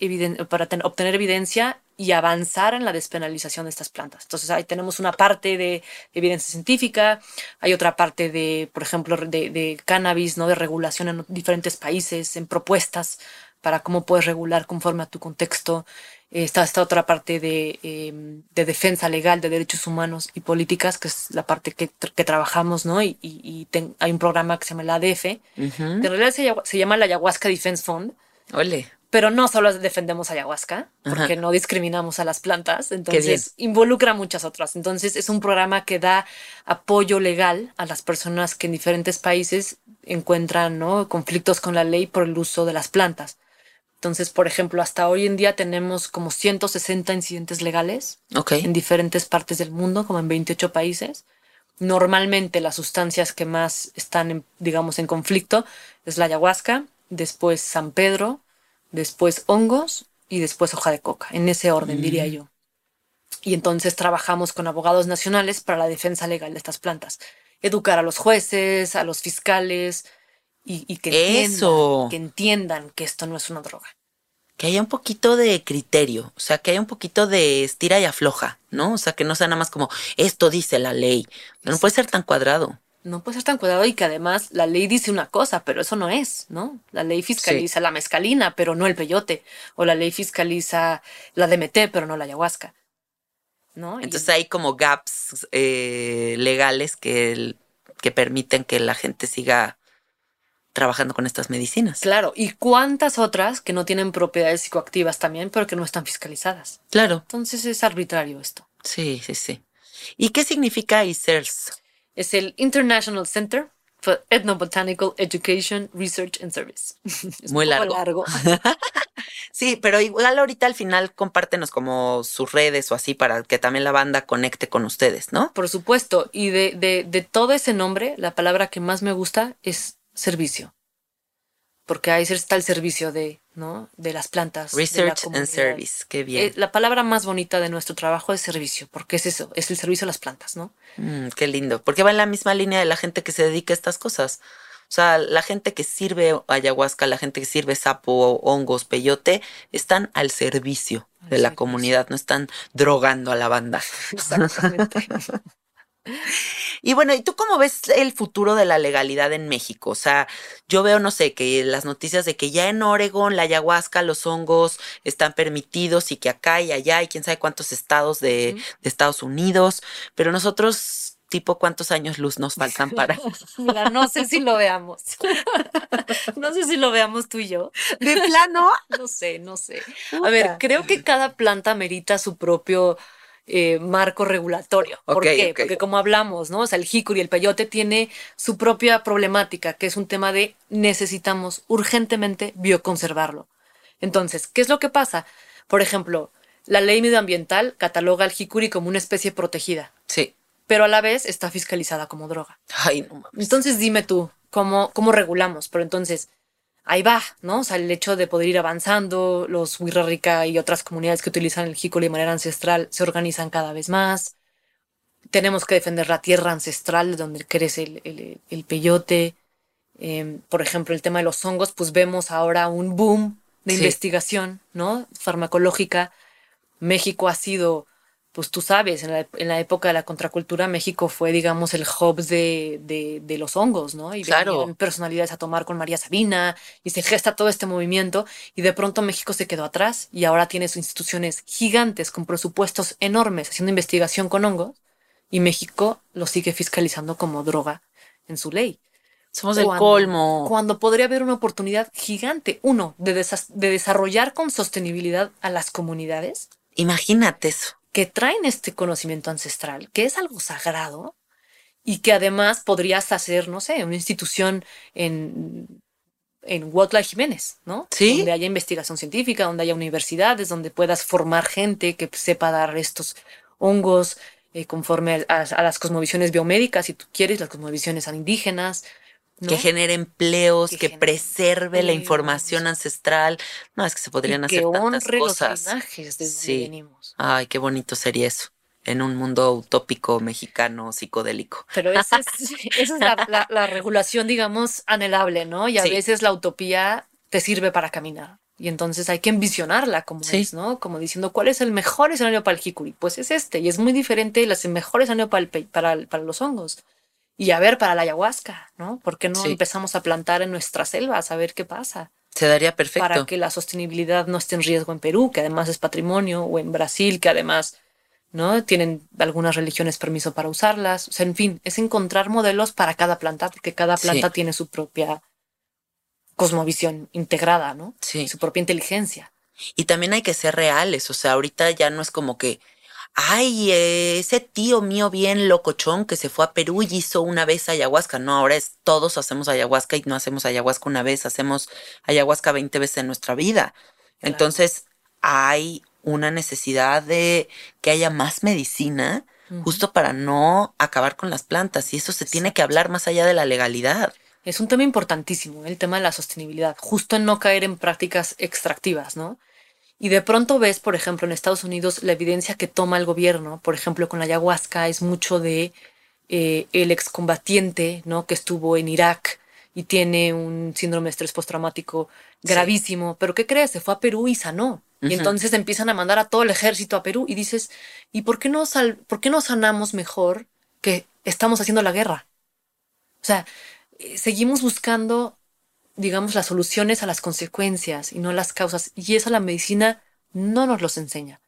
obtener evidencia y avanzar en la despenalización de estas plantas. Entonces ahí tenemos una parte de evidencia científica, hay otra parte de, por ejemplo, de, de cannabis, ¿no? De regulación en diferentes países, en propuestas para cómo puedes regular conforme a tu contexto. Eh, Está esta otra parte de, eh, de defensa legal de derechos humanos y políticas, que es la parte que, tr- que trabajamos, ¿no? Y, y- y ten- hay un programa que se llama el ADF, que en realidad se, llama- se llama la Ayahuasca Defense Fund, Ole. pero no solo defendemos ayahuasca, porque Ajá. no discriminamos a las plantas, entonces involucra muchas otras. Entonces es un programa que da apoyo legal a las personas que en diferentes países encuentran ¿no? conflictos con la ley por el uso de las plantas. Entonces, por ejemplo, hasta hoy en día tenemos como 160 incidentes legales en diferentes partes del mundo, como en 28 países. Normalmente las sustancias que más están, en, digamos, en conflicto es la ayahuasca, después San Pedro, después hongos y después hoja de coca, en ese orden, diría yo. Y entonces trabajamos con abogados nacionales para la defensa legal de estas plantas. Educar a los jueces, a los fiscales y, y que, entiendan, Eso. que entiendan que esto no es una droga. Que haya un poquito de criterio, o sea, que haya un poquito de estira y afloja, ¿no? O sea, que no sea nada más como esto dice la ley. No puede ser tan cuadrado. no puede ser tan cuidado y que además la ley dice una cosa, pero eso no es, ¿no? La ley fiscaliza la mezcalina, pero no el peyote, o la ley fiscaliza la DMT, pero no la ayahuasca, ¿no? Y- Entonces hay como gaps eh, legales que, el- que permiten que la gente siga trabajando con estas medicinas. claro, y cuántas otras que no tienen propiedades psicoactivas también, pero que no están fiscalizadas. Claro, Entonces es arbitrario esto. sí, sí, sí. ¿Y qué significa ICERS? Es el International Center for Ethnobotanical Education, Research and Service. Es un Muy largo. Sí, pero igual ahorita al final compártenos como sus redes o así para que también la banda conecte con ustedes, ¿no? Por supuesto. Y de, de, de todo ese nombre, la palabra que más me gusta es servicio. Porque ahí está el servicio de, ¿no? de las plantas. de la Research and. Service, qué bien. Eh, la palabra más bonita de nuestro trabajo es servicio, porque es eso, es el servicio a las plantas, ¿no? Mm, qué lindo, porque va en la misma línea de la gente que se dedica a estas cosas. O sea, la gente que sirve ayahuasca, la gente que sirve sapo, hongos, peyote, están al servicio de la comunidad, no están drogando a la banda. Exactamente. Y bueno, ¿y tú cómo ves el futuro de la legalidad en México? O sea, yo veo, no sé, que las noticias de que ya en Oregon la ayahuasca, los hongos están permitidos y que acá y allá hay quién sabe cuántos estados de, de Estados Unidos, pero nosotros tipo cuántos años luz nos faltan para. Mira, no sé si lo veamos. no sé si lo veamos tú y yo. ¿De plano? No sé, no sé. A ver, creo que cada planta merita su propio eh, marco regulatorio. ¿Por qué? Porque como hablamos, ¿no? O sea, el jícuri, el peyote tiene su propia problemática, que es un tema de necesitamos urgentemente bioconservarlo. Entonces, ¿qué es lo que pasa? Por ejemplo, la ley medioambiental cataloga al jicuri como una especie protegida. Sí pero a la vez está fiscalizada como droga. Ay, no mames. Entonces dime tú, ¿cómo, cómo regulamos? Pero entonces, ahí va, ¿no? O sea, el hecho de poder ir avanzando, los Rica y otras comunidades que utilizan el jícoli de manera ancestral se organizan cada vez más. Tenemos que defender la tierra ancestral donde crece el, el, peyote. Em, por ejemplo, el tema de los hongos, pues vemos ahora un boom de investigación, ¿no? Farmacológica. México ha sido pues tú sabes, en la, época de la contracultura México fue, digamos, el hub de, de, los hongos, ¿no? Y claro. personalidades a tomar con María Sabina y se gesta todo este movimiento y de pronto México se quedó atrás y ahora tiene sus instituciones gigantes con presupuestos enormes haciendo investigación con hongos y México lo sigue fiscalizando como droga en su ley. Somos el colmo. Cuando podría haber una oportunidad gigante, uno, de, de desarrollar con sostenibilidad a las comunidades. Imagínate eso que traen este conocimiento ancestral, que es algo sagrado y que además podrías hacer, no sé, una institución en, en Huautla Jiménez, ¿no? Sí. Donde haya investigación científica, donde haya universidades, donde puedas formar gente que sepa dar estos hongos eh, conforme a, a, las cosmovisiones biomédicas, si tú quieres, las cosmovisiones indígenas, que genere empleos, que, preserve la información ancestral. No, es que se podrían hacer tantas cosas. Los sí. venimos. Ay, qué bonito sería eso. En un mundo utópico mexicano psicodélico. Pero esa es, esa es la, la, regulación, digamos, anhelable, ¿no? Y a veces la utopía te sirve para caminar. Y entonces hay que envisionarla como es, ¿no? Como diciendo, ¿cuál es el mejor escenario para el jicuri? Pues es este. Y es muy diferente el mejor escenario para, el, para, para los hongos. Y a ver, para la ayahuasca, ¿no? ¿Por qué no empezamos a plantar en nuestras selvas a ver qué pasa? Se daría perfecto. Para que la sostenibilidad no esté en riesgo en Perú, que además es patrimonio, o en Brasil, que además, ¿no? Tienen algunas religiones permiso para usarlas. O sea, en fin, es encontrar modelos para cada planta, porque cada planta tiene su propia cosmovisión integrada, ¿no? Sí. Su propia inteligencia. Y también hay que ser reales, o sea, ahorita ya no es como que ay, ese tío mío bien locochón que se fue a Perú y hizo una vez ayahuasca. No, ahora es todos hacemos ayahuasca y no hacemos ayahuasca una vez, hacemos ayahuasca 20 veces en nuestra vida. Entonces, hay una necesidad de que haya más medicina justo para no acabar con las plantas y eso se tiene que hablar más allá de la legalidad. Es un tema importantísimo, el tema de la sostenibilidad, justo en no caer en prácticas extractivas, ¿no? Y de pronto ves, por ejemplo, en Estados Unidos la evidencia que toma el gobierno, por ejemplo, con la ayahuasca, es mucho de eh, el excombatiente, ¿no? Que estuvo en Irak y tiene un síndrome de estrés postraumático gravísimo. Pero ¿qué crees? Se fue a Perú y sanó. Y entonces empiezan a mandar a todo el ejército a Perú y dices, ¿y por qué no, sal por qué no sanamos mejor que estamos haciendo la guerra? O sea, eh, seguimos buscando digamos, las soluciones a las consecuencias y no las causas. Y eso la medicina no nos los enseña.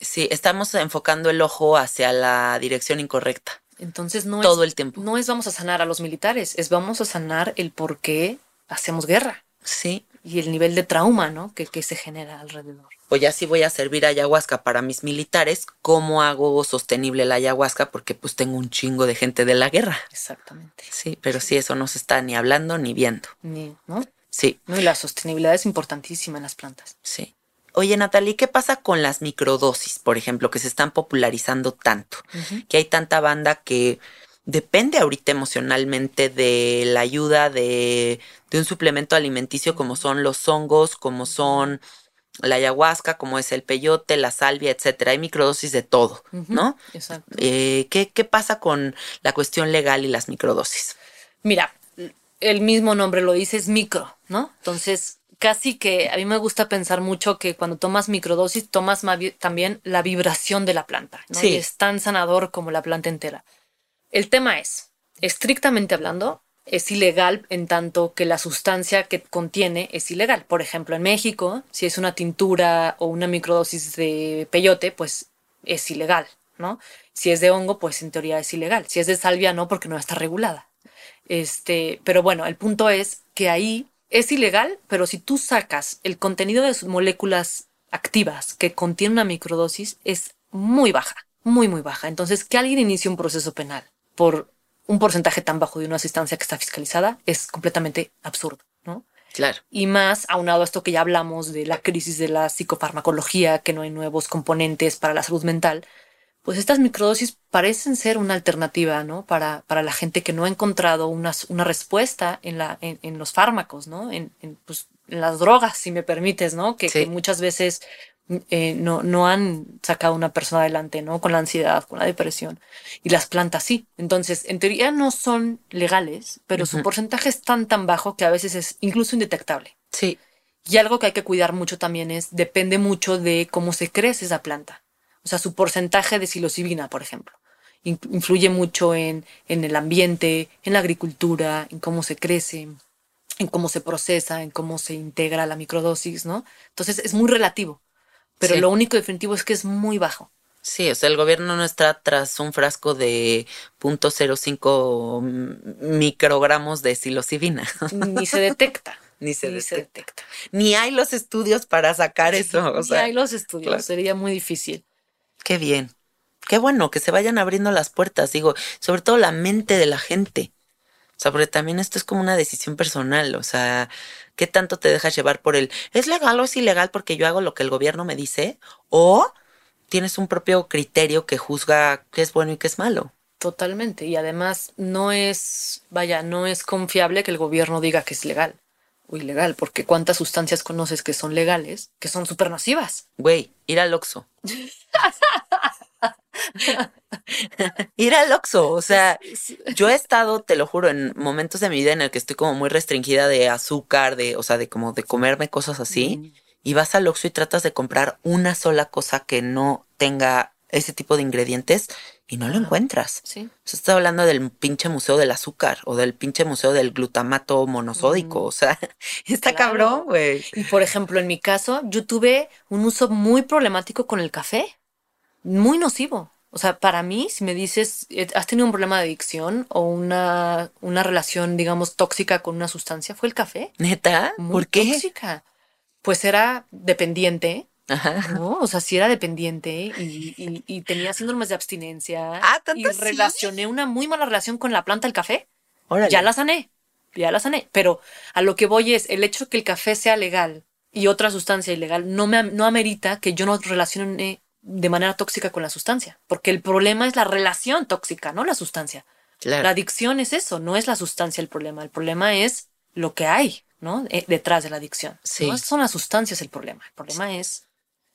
Sí, estamos enfocando el ojo hacia la dirección incorrecta. Entonces no todo es, el tiempo. No es vamos a sanar a los militares, es vamos a sanar el por qué hacemos guerra. Sí. Y el nivel de trauma, ¿no? Que, que se genera alrededor. Pues ya si voy a servir ayahuasca para mis militares, ¿cómo hago sostenible la ayahuasca? Porque pues tengo un chingo de gente de la guerra. Exactamente. Sí, pero sí, eso no se está ni hablando ni viendo. Ni, ¿no? Sí. No, y la sostenibilidad es importantísima en las plantas. Sí. Oye, Natalie, ¿qué pasa con las microdosis, por ejemplo, que se están popularizando tanto? Que hay tanta banda que depende ahorita emocionalmente de la ayuda de, de un suplemento alimenticio como son los hongos, como son la ayahuasca, como es el peyote, la salvia, etcétera. Hay microdosis de todo, ¿no? Exacto. Eh, ¿qué, ¿Qué pasa con la cuestión legal y las microdosis? Mira, el mismo nombre lo dice, es micro, ¿no? Entonces, casi que a mí me gusta pensar mucho que cuando tomas microdosis, tomas también la vibración de la planta, ¿no? Sí. es tan sanador como la planta entera. El tema es, estrictamente hablando, es ilegal en tanto que la sustancia que contiene es ilegal. Por ejemplo, en México, si es una tintura o una microdosis de peyote, pues es ilegal, ¿no? Si es de hongo, pues en teoría es ilegal. Si es de salvia, no, porque no está regulada. Este, pero bueno, el punto es que ahí es ilegal, pero si tú sacas el contenido de sus moléculas activas que contiene una microdosis, es muy baja, muy, muy baja. Entonces, que alguien inicie un proceso penal por un porcentaje tan bajo de una sustancia que está fiscalizada es completamente absurdo, ¿no? Claro. Y más aunado a esto que ya hablamos de la crisis de la psicofarmacología, que no hay nuevos componentes para la salud mental, pues estas microdosis parecen ser una alternativa, ¿no? Para, para la gente que no ha encontrado una, una respuesta en, la, en, en los fármacos, ¿no? En, en, pues, en las drogas, si me permites, ¿no? Que, Sí. que muchas veces eh, no, no han sacado una persona adelante, ¿no? Con la ansiedad, con la depresión. Y las plantas sí. Entonces, en teoría no son legales, pero su porcentaje es tan, tan bajo que a veces es incluso indetectable. Sí. Y algo que hay que cuidar mucho también es, depende mucho de cómo se crece esa planta. O sea, su porcentaje de psilocibina, por ejemplo. In- Influye mucho en, en el ambiente, en la agricultura, en cómo se crece, en cómo se procesa, en cómo se integra la microdosis, ¿no? Entonces es muy relativo. Pero Sí. lo único definitivo es que es muy bajo. Sí, o sea, el gobierno no está tras un frasco de 0.05 microgramos de psilocibina. Ni se detecta. Ni se ni se detecta. Ni hay los estudios para sacar eso. O Ni sea, hay los estudios, claro. sería muy difícil. qué bien. Qué bueno que se vayan abriendo las puertas, digo, sobre todo la mente de la gente. O sea, porque también esto es como una decisión personal. O sea, ¿qué tanto te dejas llevar por el es legal o es ilegal porque yo hago lo que el gobierno me dice? O tienes un propio criterio que juzga qué es bueno y qué es malo. Totalmente. Y además no es, vaya, no es confiable que el gobierno diga que es legal o ilegal, porque cuántas sustancias conoces que son legales, que son súper nocivas. Güey, ir al Oxxo. ir al Oxxo, o sea, yo he estado, te lo juro, en momentos de mi vida en el que estoy como muy restringida de azúcar, de, o sea, de como de comerme cosas así, y vas al Oxxo y tratas de comprar una sola cosa que no tenga ese tipo de ingredientes y no lo encuentras. Sí. O sea, estoy hablando del pinche museo del azúcar o del pinche museo del glutamato monosódico, o sea, está Claro. cabrón, güey. Y por ejemplo, en mi caso, yo tuve un uso muy problemático con el café, muy nocivo. O sea, para mí, si me dices, eh, ¿has tenido un problema de adicción o una, una relación, digamos, tóxica con una sustancia? Fue el café. ¿Neta? Muy ¿Por qué? tóxica. Pues era dependiente, Ajá. ¿no? O sea, sí era dependiente y, y- y tenía síndromes de abstinencia. Ah, ¿tanto Y relacioné una muy mala relación con la planta del café. Órale. Ya la sané, ya la sané. Pero a lo que voy es, el hecho de que el café sea legal y otra sustancia ilegal no, me, no amerita que yo no relacione de manera tóxica con la sustancia. Porque el problema es la relación tóxica, no la sustancia. Claro. La adicción es eso, no es la sustancia el problema. El problema es lo que hay, ¿no? Eh, detrás de la adicción. Sí. No son las sustancias el problema. El problema es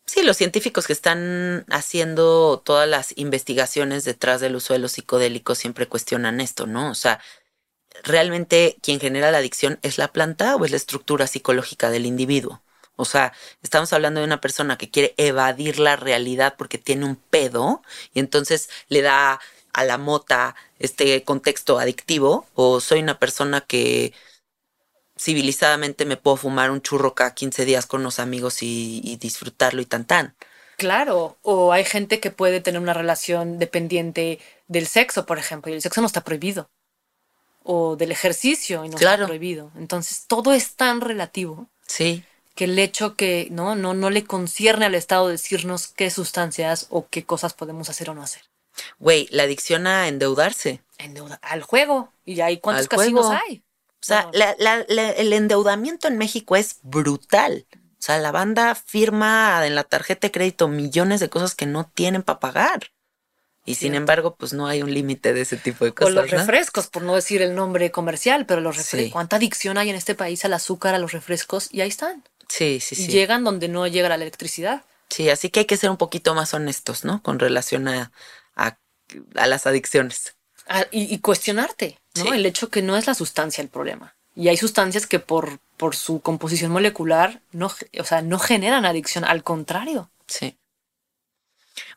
Sí, los científicos que están haciendo todas las investigaciones detrás del uso de los psicodélicos siempre cuestionan esto, ¿no? O sea, ¿realmente quien genera la adicción es la planta o es la estructura psicológica del individuo? O sea, estamos hablando de una persona que quiere evadir la realidad porque tiene un pedo y entonces le da a la mota este contexto adictivo o soy una persona que civilizadamente me puedo fumar un churro cada 15 días con los amigos y, y disfrutarlo y tan tan. Claro, o hay gente que puede tener una relación dependiente del sexo, por ejemplo, y el sexo no está prohibido. O del ejercicio y no Claro. está prohibido. Entonces, todo es tan relativo Sí, que el hecho que no, no, no le concierne al Estado decirnos qué sustancias o qué cosas podemos hacer o no hacer. güey, la adicción a endeudarse. Endeuda al juego. Y hay cuántos Al casinos juego. hay. O sea, Bueno, la- la- la- el endeudamiento en México es brutal. O sea, la banda firma en la tarjeta de crédito millones de cosas que no tienen para pagar. Y sin embargo, pues no hay un límite de ese tipo de o cosas. los ¿no? refrescos, por no decir el nombre comercial, pero los refrescos. Sí. ¿Cuánta adicción hay en este país al azúcar, a los refrescos? Y ahí están. Sí, sí, Y sí. llegan donde no llega la electricidad. Sí, así que hay que ser un poquito más honestos, ¿no? Con relación a, a, a las adicciones. Ah, y, y cuestionarte, ¿no? Sí. El hecho que no es la sustancia el problema. Y hay sustancias que por, por su composición molecular no, o sea, no generan adicción, al contrario. Sí.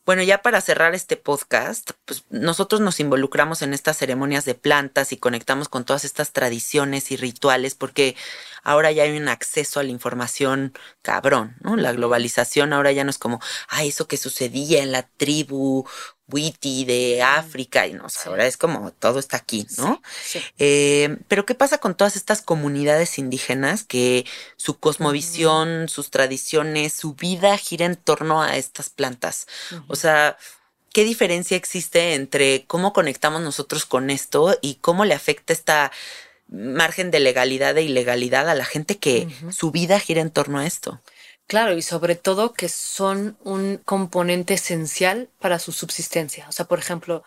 Bueno, ya para cerrar este podcast, pues nosotros nos involucramos en estas ceremonias de plantas y conectamos con todas estas tradiciones y rituales porque ahora ya hay un acceso a la información cabrón, ¿no? La globalización ahora ya no es como, ah, eso que sucedía en la tribu Witi de África y no, sé, ahora es como todo está aquí, ¿no? Eh, pero ¿qué pasa con todas estas comunidades indígenas que su cosmovisión, sus tradiciones, su vida gira en torno a estas plantas? O sea, ¿qué diferencia existe entre cómo conectamos nosotros con esto y cómo le afecta esta margen de legalidad e ilegalidad a la gente que su vida gira en torno a esto? Claro, y sobre todo que son un componente esencial para su subsistencia. O sea, por ejemplo,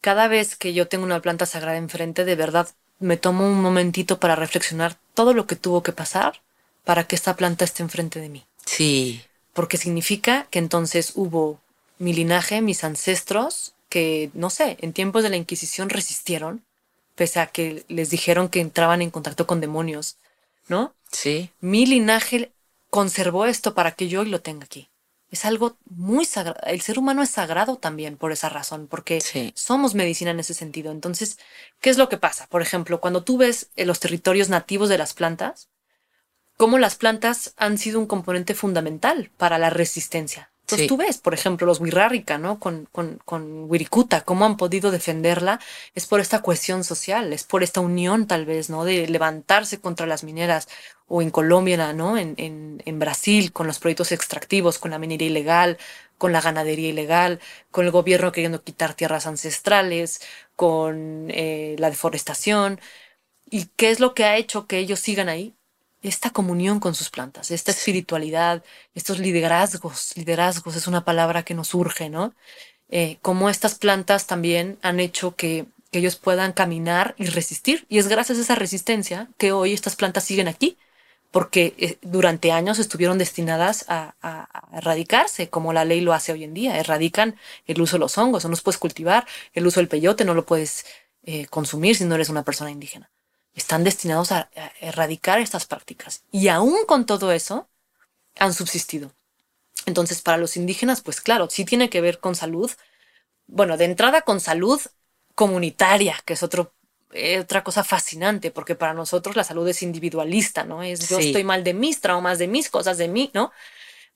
cada vez que yo tengo una planta sagrada enfrente, de verdad me tomo un momentito para reflexionar todo lo que tuvo que pasar para que esta planta esté enfrente de mí. Sí. Porque significa que entonces hubo mi linaje, mis ancestros, que, no sé, en tiempos de la Inquisición resistieron, pese a que les dijeron que entraban en contacto con demonios, ¿no? Sí. Mi linaje conservó esto para que yo hoy lo tenga aquí. Es algo muy sagrado. El ser humano es sagrado también por esa razón, porque somos medicina en ese sentido. Entonces, ¿qué es lo que pasa? Por ejemplo, cuando tú ves en los territorios nativos de las plantas, cómo las plantas han sido un componente fundamental para la resistencia. Entonces tú ves, por ejemplo, los Wirrárica, ¿no? Con, con, con Wirikuta, cómo han podido defenderla, es por esta cohesión social, es por esta unión tal vez, ¿no? De levantarse contra las mineras o en Colombia, ¿no? En, en, en Brasil, con los proyectos extractivos, con la minería ilegal, con la ganadería ilegal, con el gobierno queriendo quitar tierras ancestrales, con eh, la deforestación. ¿Y qué es lo que ha hecho que ellos sigan ahí? Esta comunión con sus plantas, esta espiritualidad, estos liderazgos, liderazgos es una palabra que nos surge, ¿no? Eh, como estas plantas también han hecho que, que ellos puedan caminar y resistir. Y es gracias a esa resistencia que hoy estas plantas siguen aquí, porque eh, durante años estuvieron destinadas a, erradicarse, como la ley lo hace hoy en día. Erradican el uso de los hongos, no los puedes cultivar, el uso del peyote no lo puedes eh, consumir si no eres una persona indígena. Están destinados a, erradicar estas prácticas. Y aún con todo eso, han subsistido. Entonces, para los indígenas, pues claro, sí tiene que ver con salud. Bueno, de entrada con salud comunitaria, que es otro eh, otra cosa fascinante, porque para nosotros la salud es individualista, ¿no? Es yo estoy mal de mis traumas, de mis cosas, de mí, ¿no?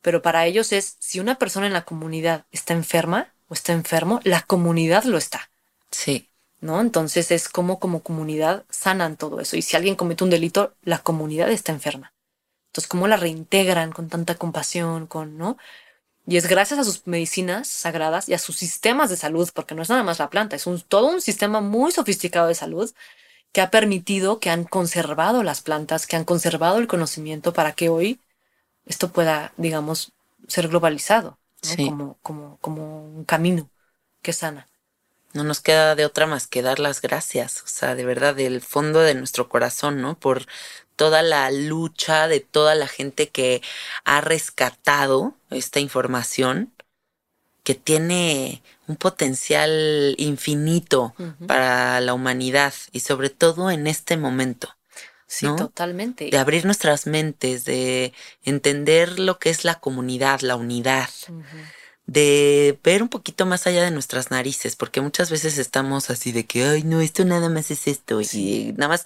Pero para ellos es, si una persona en la comunidad está enferma o está enfermo, la comunidad lo está. Sí. ¿No? Entonces es como como comunidad sanan todo eso. Y si alguien comete un delito, la comunidad está enferma. Entonces, ¿cómo la reintegran con tanta compasión, con, ¿no? Y es gracias a sus medicinas sagradas y a sus sistemas de salud, porque no es nada más la planta, es un, todo un sistema muy sofisticado de salud que ha permitido que han conservado las plantas, que han conservado el conocimiento para que hoy esto pueda, digamos, ser globalizado como, como, como un camino que sana. No nos queda de otra más que dar las gracias, o sea, de verdad, del fondo de nuestro corazón, ¿no? Por toda la lucha de toda la gente que ha rescatado esta información que tiene un potencial infinito para la humanidad y sobre todo en este momento. Sí, totalmente. De abrir nuestras mentes, de entender lo que es la comunidad, la unidad de ver un poquito más allá de nuestras narices, porque muchas veces estamos así de que, ay, no, esto nada más es esto, y nada más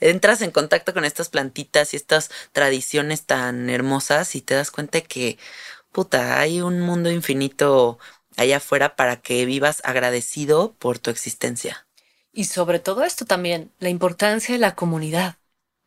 entras en contacto con estas plantitas y estas tradiciones tan hermosas y te das cuenta que, puta, hay un mundo infinito allá afuera para que vivas agradecido por tu existencia. Y sobre todo esto también, la importancia de la comunidad,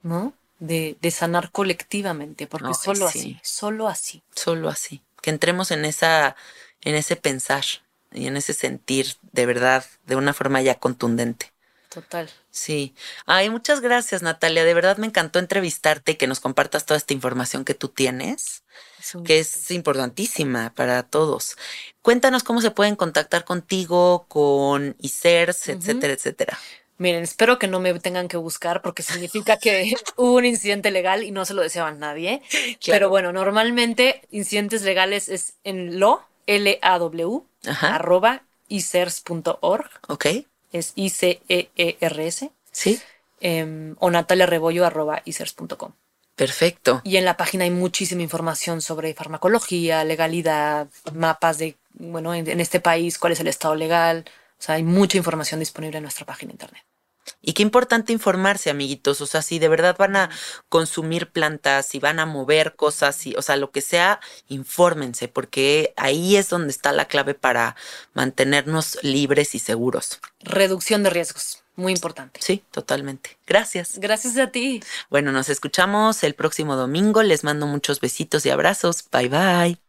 ¿no? De, de sanar colectivamente, porque solo así, solo así. Solo así que entremos en esa, en ese pensar y en ese sentir de verdad, de una forma ya contundente. Total. Sí. Ay, muchas gracias, Natalia. De verdad me encantó entrevistarte y que nos compartas toda esta información que tú tienes, que es importantísima para todos. Cuéntanos cómo se pueden contactar contigo, con ICERS, etcétera, etcétera. Miren, espero que no me tengan que buscar porque significa que hubo un incidente legal y no se lo deseaban nadie. Pero bueno, normalmente incidentes legales es en lo, L-A-W, arroba isers.org. Ok. Es I-C-E-E-R-S. Sí. Em, o nataliarebollo arroba isers.com. Perfecto. Y en la página hay muchísima información sobre farmacología, legalidad, mapas de, bueno, en, en este país, cuál es el estado legal. O sea, hay mucha información disponible en nuestra página de internet. Y qué importante informarse, amiguitos. O sea, si de verdad van a consumir plantas, si van a mover cosas, si, o sea, lo que sea, infórmense, porque ahí es donde está la clave para mantenernos libres y seguros. Reducción de riesgos, muy importante. Sí, totalmente. Gracias. Gracias a ti. Bueno, nos escuchamos el próximo domingo. Les mando muchos besitos y abrazos. Bye bye.